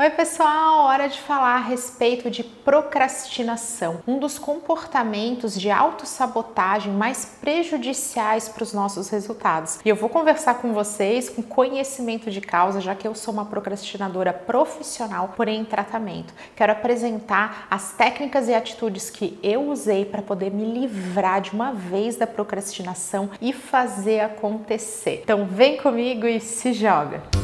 Oi, pessoal! Hora de falar a respeito de procrastinação, um dos comportamentos de autossabotagem mais prejudiciais para os nossos resultados. E eu vou conversar com vocês com conhecimento de causa, já que eu sou uma procrastinadora profissional, porém em tratamento. Quero apresentar as técnicas e atitudes que eu usei para poder me livrar de uma vez da procrastinação e fazer acontecer. Então, vem comigo e se joga!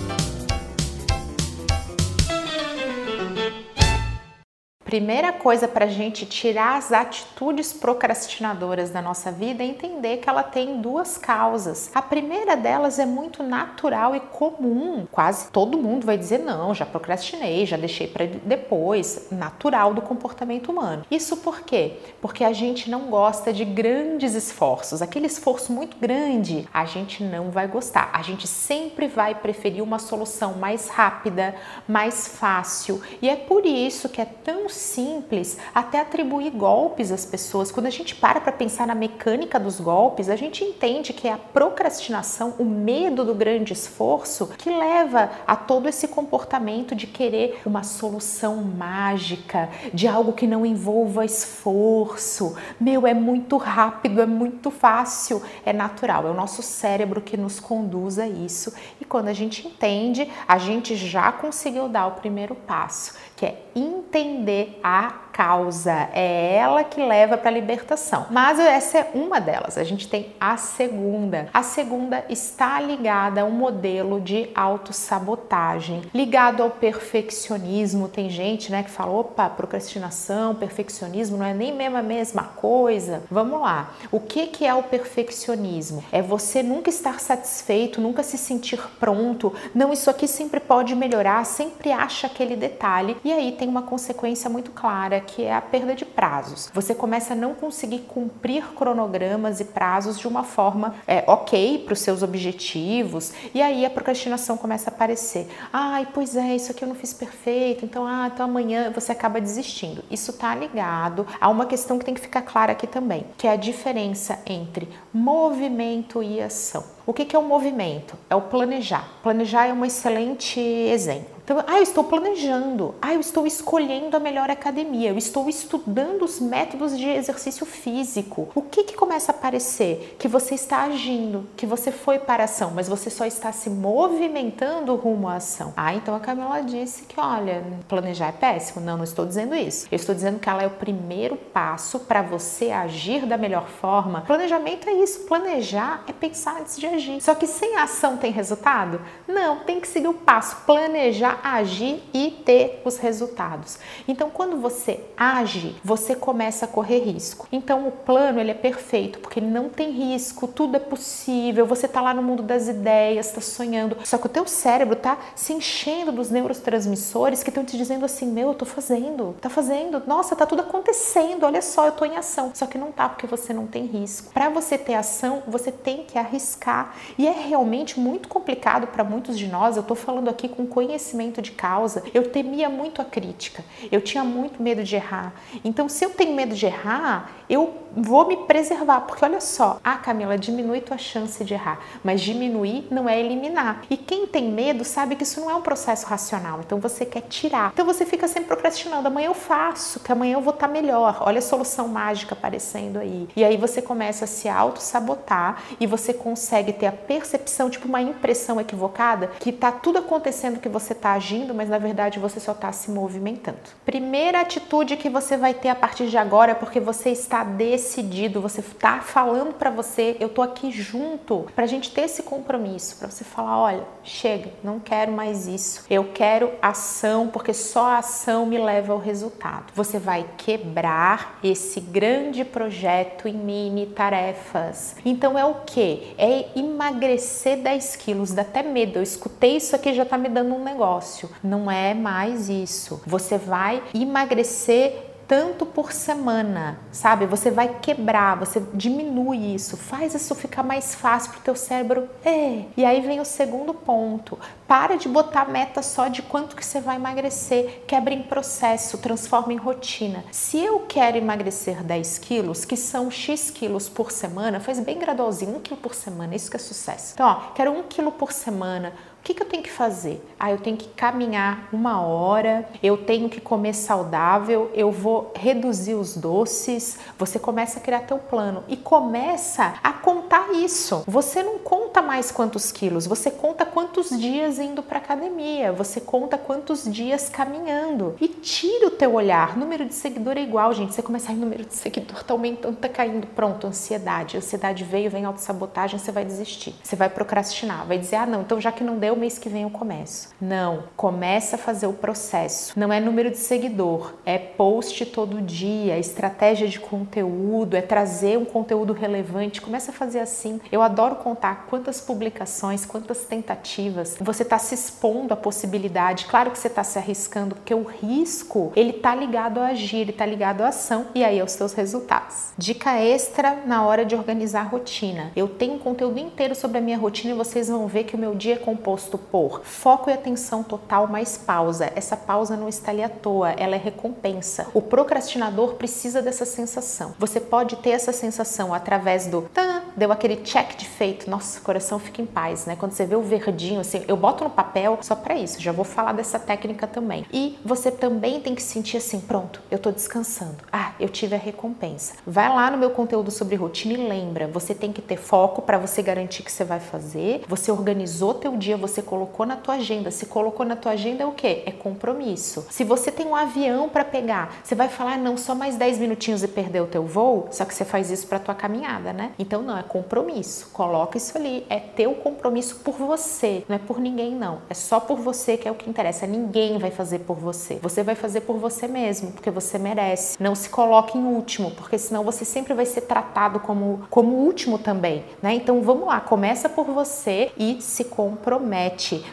Primeira coisa para a gente tirar as atitudes procrastinadoras da nossa vida é entender que ela tem duas causas. A primeira delas é muito natural e comum. Quase todo mundo vai dizer: não, já procrastinei, já deixei para depois. Natural do comportamento humano. Isso por quê? Porque a gente não gosta de grandes esforços. Aquele esforço muito grande, a gente não vai gostar. A gente sempre vai preferir uma solução mais rápida, mais fácil. E é por isso que é tão simples até atribuir golpes às pessoas. Quando a gente para para pensar na mecânica dos golpes, a gente entende que é a procrastinação, o medo do grande esforço, que leva a todo esse comportamento de querer uma solução mágica, de algo que não envolva esforço. Meu, é muito rápido, é muito fácil, é natural, é o nosso cérebro que nos conduz a isso. E quando a gente entende, a gente já conseguiu dar o primeiro passo, que é entender a causa, é ela que leva para a libertação. Mas essa é uma delas. A gente tem a segunda. A segunda está ligada a um modelo de autossabotagem, ligado ao perfeccionismo. Tem gente, né, que fala, opa, procrastinação, perfeccionismo não é nem mesmo a mesma coisa. Vamos lá. O que que é o perfeccionismo? É você nunca estar satisfeito, nunca se sentir pronto. Não, isso aqui sempre pode melhorar, sempre acha aquele detalhe e aí tem uma consequência muito clara que é a perda de prazos. Você começa a não conseguir cumprir cronogramas e prazos de uma forma é, ok para os seus objetivos, e aí a procrastinação começa a aparecer. Ai, pois é, isso aqui eu não fiz perfeito, então, ah, então amanhã você acaba desistindo. Isso está ligado a uma questão que tem que ficar clara aqui também, que é a diferença entre movimento e ação. O que é o movimento? É o planejar. Planejar é um excelente exemplo. Então, ah, eu estou planejando, ah, eu estou escolhendo a melhor academia, eu estou estudando os métodos de exercício físico. O que, que começa a aparecer? Que você está agindo, que você foi para a ação, mas você só está se movimentando rumo à ação. Ah, então a Camila disse que, olha, planejar é péssimo. Não, não estou dizendo isso. Eu estou dizendo que ela é o primeiro passo para você agir da melhor forma. Planejamento é isso. Planejar é pensar antes de agir. Só que sem ação tem resultado? Não, tem que seguir o passo. Planejar agir e ter os resultados. Então, quando você age, você começa a correr risco. Então, o plano ele é perfeito porque não tem risco, tudo é possível. Você está lá no mundo das ideias, está sonhando. Só que o teu cérebro está se enchendo dos neurotransmissores que estão te dizendo assim: "Meu, eu tô fazendo, tá fazendo. Nossa, tá tudo acontecendo. Olha só, eu tô em ação". Só que não tá porque você não tem risco. Para você ter ação, você tem que arriscar. E é realmente muito complicado para muitos de nós. Eu tô falando aqui com conhecimento de causa, eu temia muito a crítica, eu tinha muito medo de errar. Então, se eu tenho medo de errar, eu vou me preservar, porque olha só, ah, Camila, diminui tua chance de errar, mas diminuir não é eliminar. E quem tem medo sabe que isso não é um processo racional, então você quer tirar. Então você fica sempre procrastinando, amanhã eu faço, que amanhã eu vou estar tá melhor. Olha a solução mágica aparecendo aí. E aí você começa a se auto-sabotar e você consegue ter a percepção, tipo uma impressão equivocada, que tá tudo acontecendo que você tá agindo, mas na verdade você só está se movimentando. Primeira atitude que você vai ter a partir de agora é porque você está decidido, você está falando para você, eu tô aqui junto, para a gente ter esse compromisso, para você falar, olha, chega, não quero mais isso, eu quero ação, porque só a ação me leva ao resultado. Você vai quebrar esse grande projeto em mini tarefas. Então é o que? É emagrecer 10 quilos, dá até medo. Eu escutei isso aqui já tá me dando um negócio. Não é mais isso. Você vai emagrecer tanto por semana, sabe? Você vai quebrar, você diminui isso, faz isso ficar mais fácil para o teu cérebro. É. E aí vem o segundo ponto. Para de botar meta só de quanto que você vai emagrecer. Quebra em processo, transforma em rotina. Se eu quero emagrecer 10 quilos, que são X quilos por semana, faz bem gradualzinho, 1 quilo por semana, isso que é sucesso. Então, ó, quero 1 quilo por semana que, que eu tenho que fazer? Ah, eu tenho que caminhar uma hora, eu tenho que comer saudável, eu vou reduzir os doces. Você começa a criar teu plano e começa a contar isso. Você não conta mais quantos quilos, você conta quantos dias indo para academia, você conta quantos dias caminhando e tira o teu olhar. Número de seguidor é igual, gente. Você começa a número de seguidor tá aumentando, tá caindo. Pronto, ansiedade. Ansiedade veio, vem autossabotagem, você vai desistir. Você vai procrastinar, vai dizer: "Ah, não, então já que não deu, mês que vem eu começo". Não, começa a fazer o processo. Não é número de seguidor, é post todo dia, é estratégia de conteúdo, é trazer um conteúdo relevante. Começa a fazer assim. Eu adoro contar quantas publicações, quantas tentativas. Você está se expondo à possibilidade. Claro que você está se arriscando, porque o risco ele está ligado a agir, ele está ligado à ação e aí aos seus resultados. Dica extra na hora de organizar a rotina. Eu tenho um conteúdo inteiro sobre a minha rotina e vocês vão ver que o meu dia é composto por foco e atenção total mais pausa. Essa pausa não está ali à toa, ela é recompensa. O procrastinador precisa dessa sensação. Você pode ter essa sensação através do tan, deu aquele check de feito, nossa, coração fica em paz, né? Quando você vê o verdinho assim, eu boto no papel só para isso, já vou falar dessa técnica também. E você também tem que sentir assim, pronto, eu tô descansando. Ah, eu tive a recompensa. Vai lá no meu conteúdo sobre rotina e lembra, você tem que ter foco para você garantir que você vai fazer. Você organizou teu dia, você colocou na tua agenda. Se colocou na tua agenda é o quê? É compromisso. Se você tem um avião para pegar, você vai falar não, só mais 10 minutinhos e perder o teu voo, só que você faz isso para tua caminhada, né? Então não, é compromisso. Coloca isso ali, é teu compromisso por você, não é por ninguém não. É só por você que é o que interessa. Ninguém vai fazer por você. Você vai fazer por você mesmo, porque você merece. Não se coloque em último, porque senão você sempre vai ser tratado como como último também, né? Então vamos lá, começa por você e se compromete,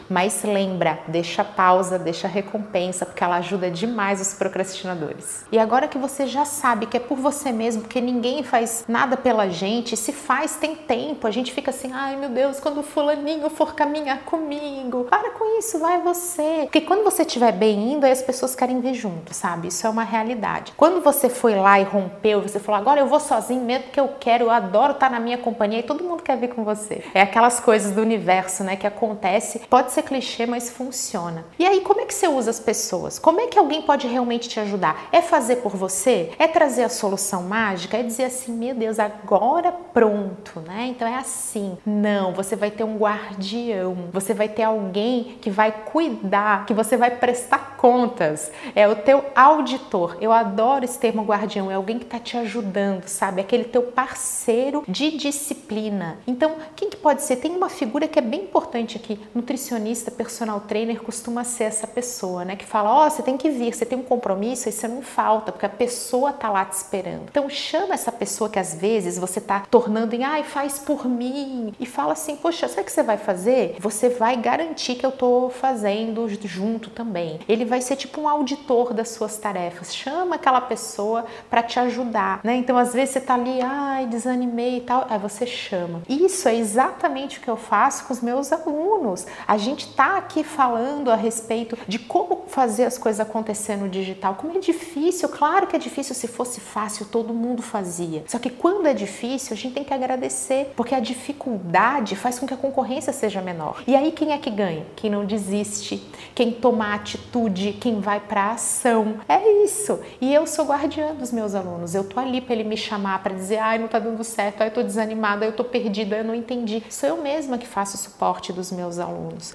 mas lembra, deixa pausa, deixa recompensa, porque ela ajuda demais os procrastinadores. E agora que você já sabe que é por você mesmo, porque ninguém faz nada pela gente, se faz tem tempo, a gente fica assim, ai meu Deus, quando o fulaninho for caminhar comigo, para com isso, vai você. Porque quando você estiver bem indo, aí as pessoas querem vir junto, sabe? Isso é uma realidade. Quando você foi lá e rompeu, você falou, agora eu vou sozinho mesmo porque eu quero, eu adoro estar na minha companhia e todo mundo quer vir com você. É aquelas coisas do universo, né, que acontece. Pode ser clichê, mas funciona. E aí, como é que você usa as pessoas? Como é que alguém pode realmente te ajudar? É fazer por você? É trazer a solução mágica? É dizer assim, meu Deus, agora pronto, né? Então é assim. Não, você vai ter um guardião, você vai ter alguém que vai cuidar, que você vai prestar contas. É o teu auditor. Eu adoro esse termo guardião, é alguém que está te ajudando, sabe? Aquele teu parceiro de disciplina. Então, quem que pode ser? Tem uma figura que é bem importante aqui, nutricionista, personal trainer costuma ser essa pessoa, né? Que fala, ó, oh, você tem que vir, você tem um compromisso e você não falta, porque a pessoa tá lá te esperando. Então chama essa pessoa que às vezes você tá tornando em, ai, faz por mim, e fala assim, poxa, sabe o que você vai fazer? Você vai garantir que eu tô fazendo junto também. Ele vai ser tipo um auditor das suas tarefas. Chama aquela pessoa para te ajudar, né? Então às vezes você tá ali, ai, desanimei e tal, aí você chama. Isso é exatamente o que eu faço com os meus alunos. A gente tá aqui falando a respeito de como fazer as coisas acontecer no digital. Como é difícil, claro que é difícil. Se fosse fácil, todo mundo fazia. Só que quando é difícil, a gente tem que agradecer, porque a dificuldade faz com que a concorrência seja menor. E aí quem é que ganha? Quem não desiste, quem toma atitude, quem vai para ação. É isso. E eu sou guardiã dos meus alunos. Eu tô ali para ele me chamar para dizer: "Ai, não tá dando certo, ai, eu tô desanimada, eu tô perdida, eu não entendi". Sou eu mesma que faço o suporte dos meus alunos.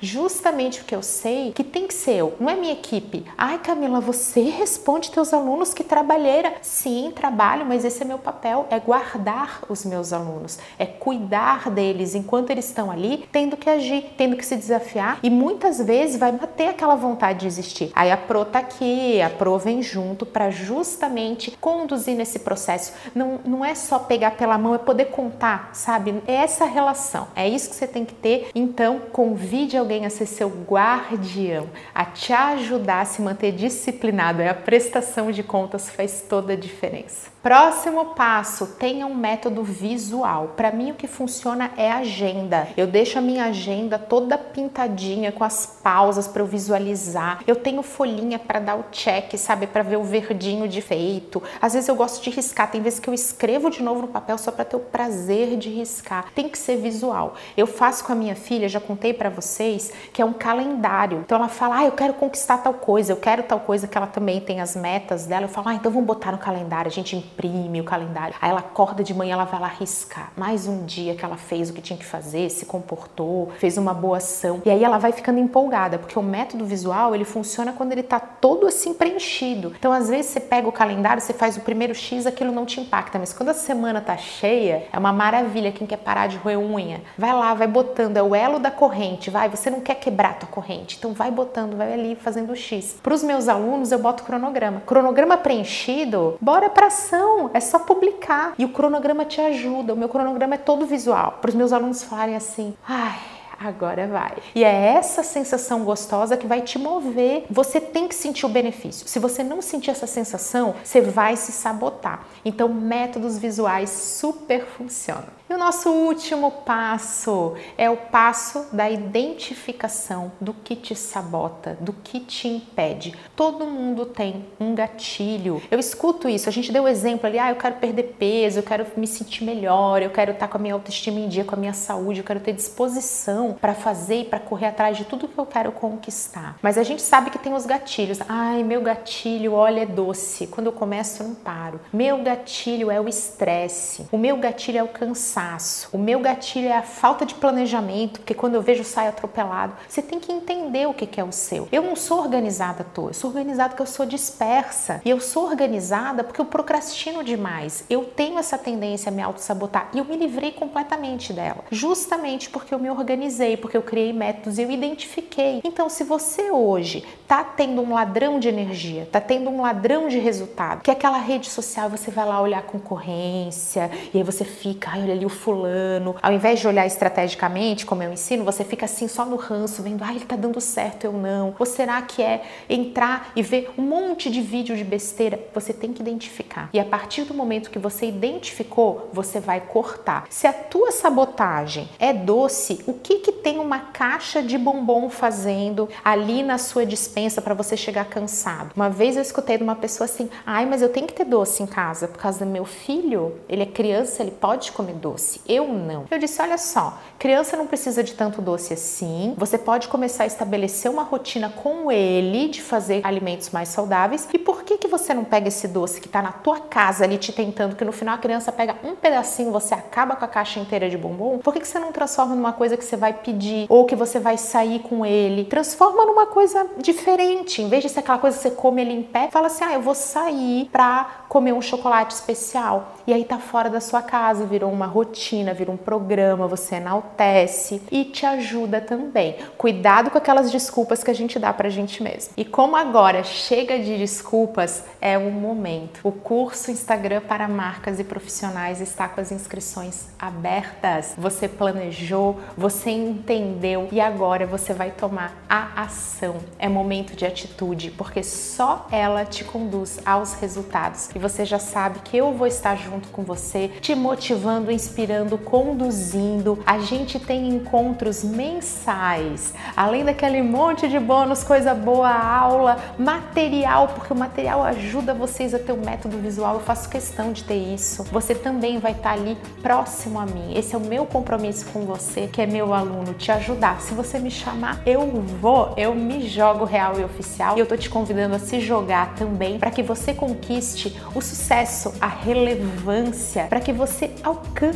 Justamente porque eu sei que tem que ser eu, não é minha equipe. Ai, Camila, você responde teus alunos que trabalheira. Sim, trabalho, mas esse é meu papel, é guardar os meus alunos, é cuidar deles enquanto eles estão ali, tendo que agir, tendo que se desafiar e muitas vezes vai bater aquela vontade de existir. Aí a Pro tá aqui, a Pro vem junto para justamente conduzir nesse processo. Não, não é só pegar pela mão, é poder contar, sabe? É essa relação, é isso que você tem que ter. Então, convide alguém a ser seu guardião, a te ajudar a se manter disciplinado. É a prestação de contas faz toda a diferença. Próximo passo, tenha um método visual. Para mim o que funciona é agenda. Eu deixo a minha agenda toda pintadinha com as pausas para eu visualizar. Eu tenho folhinha para dar o check, sabe, para ver o verdinho de feito. Às vezes eu gosto de riscar, tem vezes que eu escrevo de novo no papel só para ter o prazer de riscar. Tem que ser visual. Eu faço com a minha filha, já contei para para vocês que é um calendário. Então ela fala: "Ah, eu quero conquistar tal coisa, eu quero tal coisa que ela também tem as metas dela". Eu falo: "Ah, então vamos botar no calendário". A gente imprime o calendário. Aí ela acorda de manhã, ela vai lá riscar mais um dia que ela fez o que tinha que fazer, se comportou, fez uma boa ação. E aí ela vai ficando empolgada, porque o método visual, ele funciona quando ele tá todo assim preenchido. Então, às vezes você pega o calendário, você faz o primeiro X, aquilo não te impacta, mas quando a semana tá cheia, é uma maravilha quem quer parar de roer unha. Vai lá, vai botando, é o elo da corrente, vai, você não quer quebrar a tua corrente, então vai botando, vai ali fazendo o X. Para os meus alunos eu boto cronograma. Cronograma preenchido, bora pra ação, é só publicar. E o cronograma te ajuda. O meu cronograma é todo visual. Para os meus alunos falarem assim: "Ai, agora vai. E é essa sensação gostosa que vai te mover. Você tem que sentir o benefício. Se você não sentir essa sensação, você vai se sabotar. Então, métodos visuais super funcionam. E o nosso último passo é o passo da identificação do que te sabota, do que te impede. Todo mundo tem um gatilho. Eu escuto isso, a gente deu o exemplo ali, ah, eu quero perder peso, eu quero me sentir melhor, eu quero estar com a minha autoestima em dia, com a minha saúde, eu quero ter disposição para fazer e para correr atrás de tudo que eu quero conquistar. Mas a gente sabe que tem os gatilhos. Ai, meu gatilho, olha, é doce. Quando eu começo, eu não paro. Meu gatilho é o estresse. O meu gatilho é o cansaço cansaço. O meu gatilho é a falta de planejamento, porque quando eu vejo saio atropelado, você tem que entender o que é o seu. Eu não sou organizada à toa, eu sou organizada porque eu sou dispersa. E eu sou organizada porque eu procrastino demais. Eu tenho essa tendência a me auto-sabotar e eu me livrei completamente dela. Justamente porque eu me organizei, porque eu criei métodos e eu identifiquei. Então, se você hoje tá tendo um ladrão de energia, tá tendo um ladrão de resultado, que é aquela rede social, você vai lá olhar a concorrência e aí você fica, ai, olha ali o fulano. Ao invés de olhar estrategicamente, como eu ensino, você fica assim só no ranço, vendo, ah, ele tá dando certo, eu não. Ou será que é entrar e ver um monte de vídeo de besteira? Você tem que identificar. E a partir do momento que você identificou, você vai cortar. Se a tua sabotagem é doce, o que que tem uma caixa de bombom fazendo ali na sua dispensa para você chegar cansado? Uma vez eu escutei de uma pessoa assim: "Ai, mas eu tenho que ter doce em casa por causa do meu filho, ele é criança, ele pode comer doce" doce. Eu não. Eu disse: olha só, criança não precisa de tanto doce assim. Você pode começar a estabelecer uma rotina com ele de fazer alimentos mais saudáveis. E por que que você não pega esse doce que está na tua casa ali te tentando, que no final a criança pega um pedacinho, você acaba com a caixa inteira de bombom? Por que que você não transforma numa coisa que você vai pedir ou que você vai sair com ele? Transforma numa coisa diferente. Em vez de ser aquela coisa que você come ele em pé, fala assim: "Ah, eu vou sair para comer um chocolate especial". E aí tá fora da sua casa, virou uma rotina, vira um programa, você enaltece e te ajuda também. Cuidado com aquelas desculpas que a gente dá pra gente mesmo. E como agora chega de desculpas, é o momento. O curso Instagram para marcas e profissionais está com as inscrições abertas. Você planejou, você entendeu e agora você vai tomar a ação. É momento de atitude, porque só ela te conduz aos resultados. E você já sabe que eu vou estar junto com você, te motivando, inspirando, conduzindo. A gente tem encontros mensais, além daquele monte de bônus, coisa boa, aula, material, porque o material ajuda vocês a ter um método visual. Eu faço questão de ter isso. Você também vai estar ali próximo a mim. Esse é o meu compromisso com você, que é meu aluno, te ajudar. Se você me chamar, eu vou, eu me jogo real e oficial. E eu tô te convidando a se jogar também para que você conquiste o sucesso, a relevância, para que você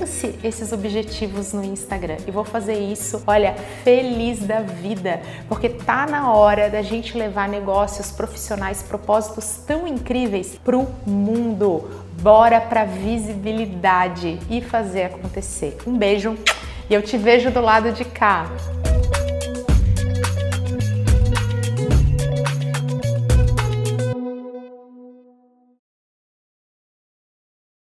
alcance esses objetivos no Instagram. E vou fazer isso, olha, feliz da vida, porque tá na hora da gente levar negócios profissionais, propósitos tão incríveis pro mundo. Bora pra visibilidade e fazer acontecer. Um beijo e eu te vejo do lado de cá.